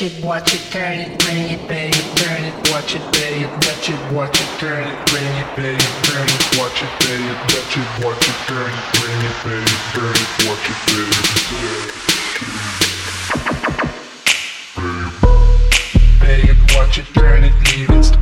Touch it, watch it, turn it, bring it, baby. turn it, watch it, bang it, touch it, watch it, turn it, bring it, baby. turn it, watch it, bang it, touch it, watch it, turn it, bring it, baby. it, turn it, watch it, bang it, watch it, turn it, leave it.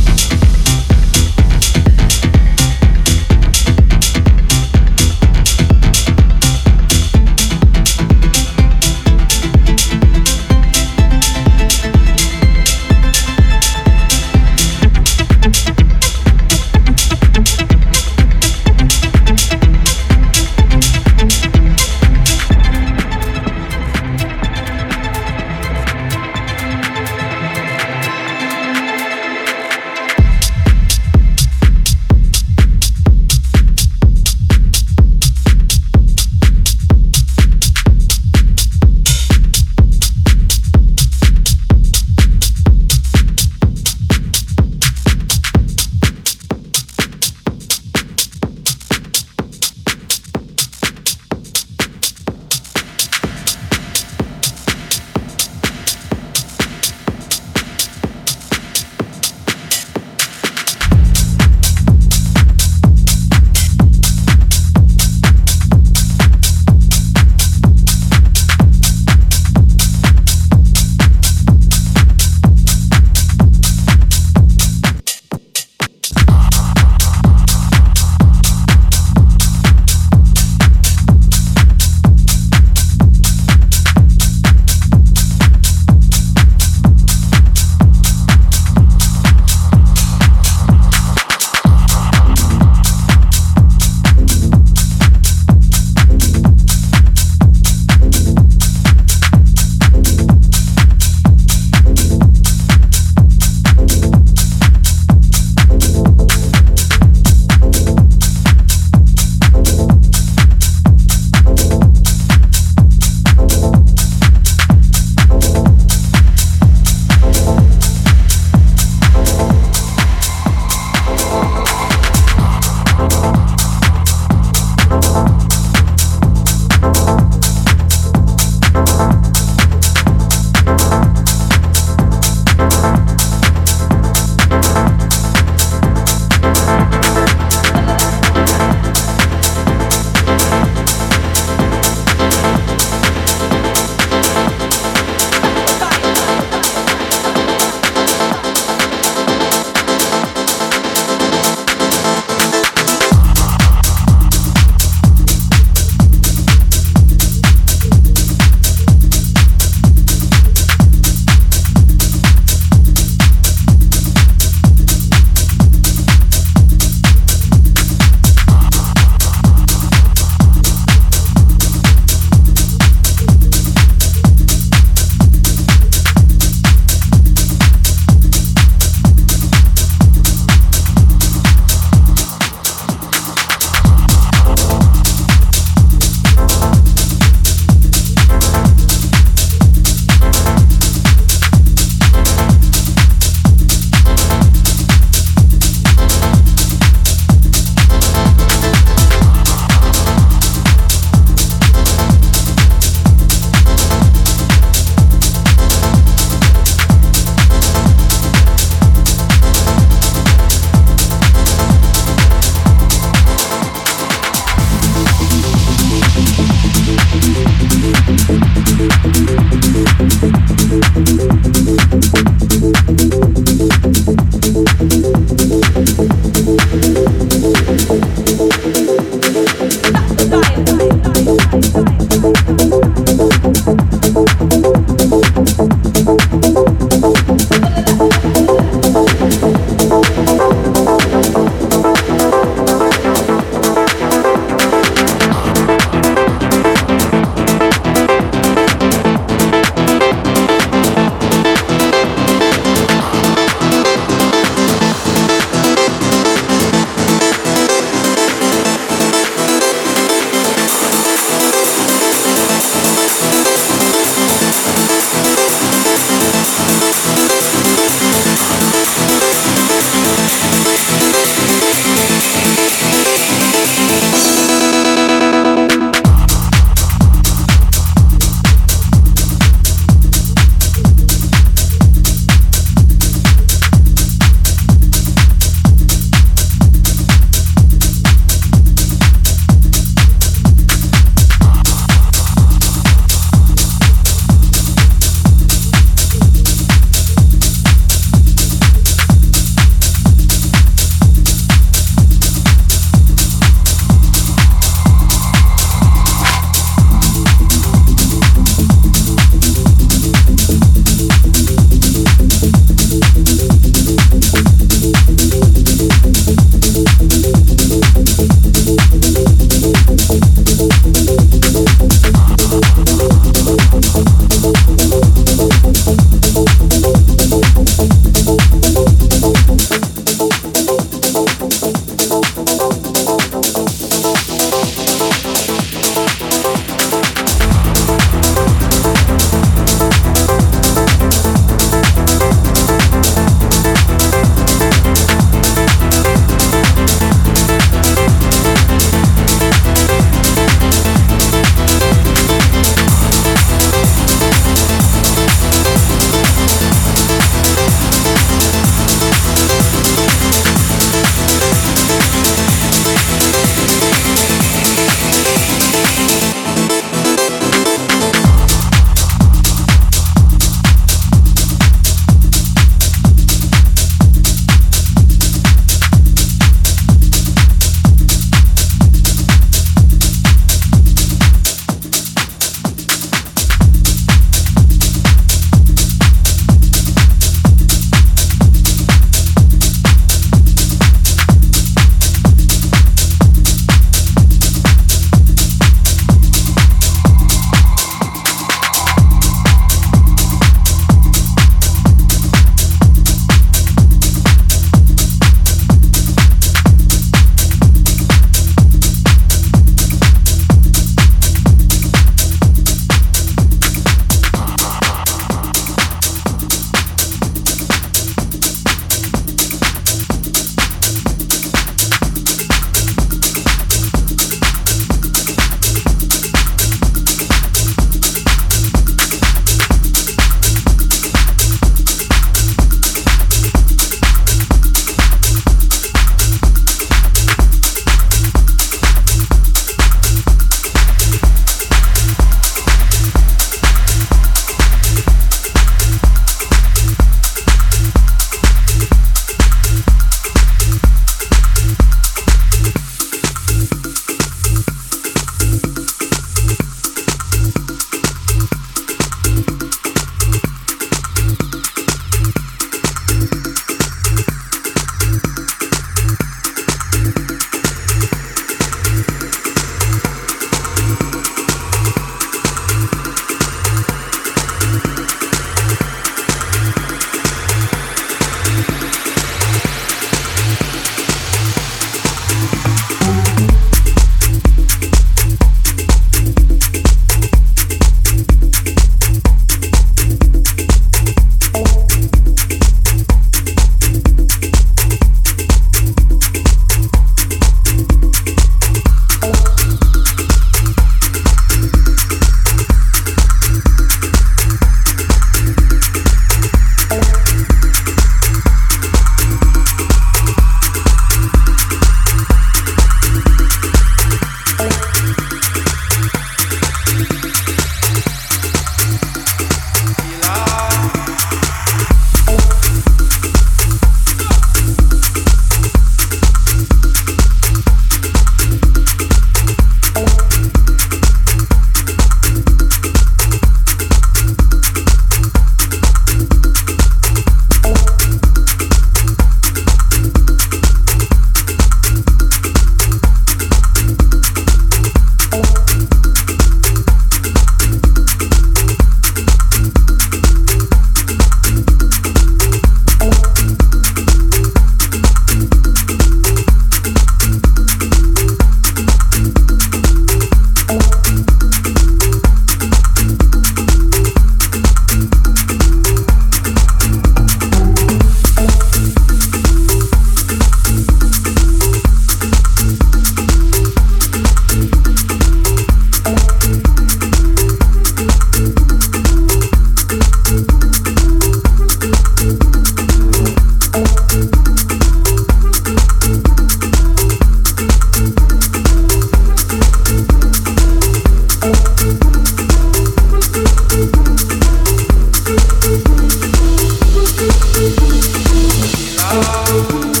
love.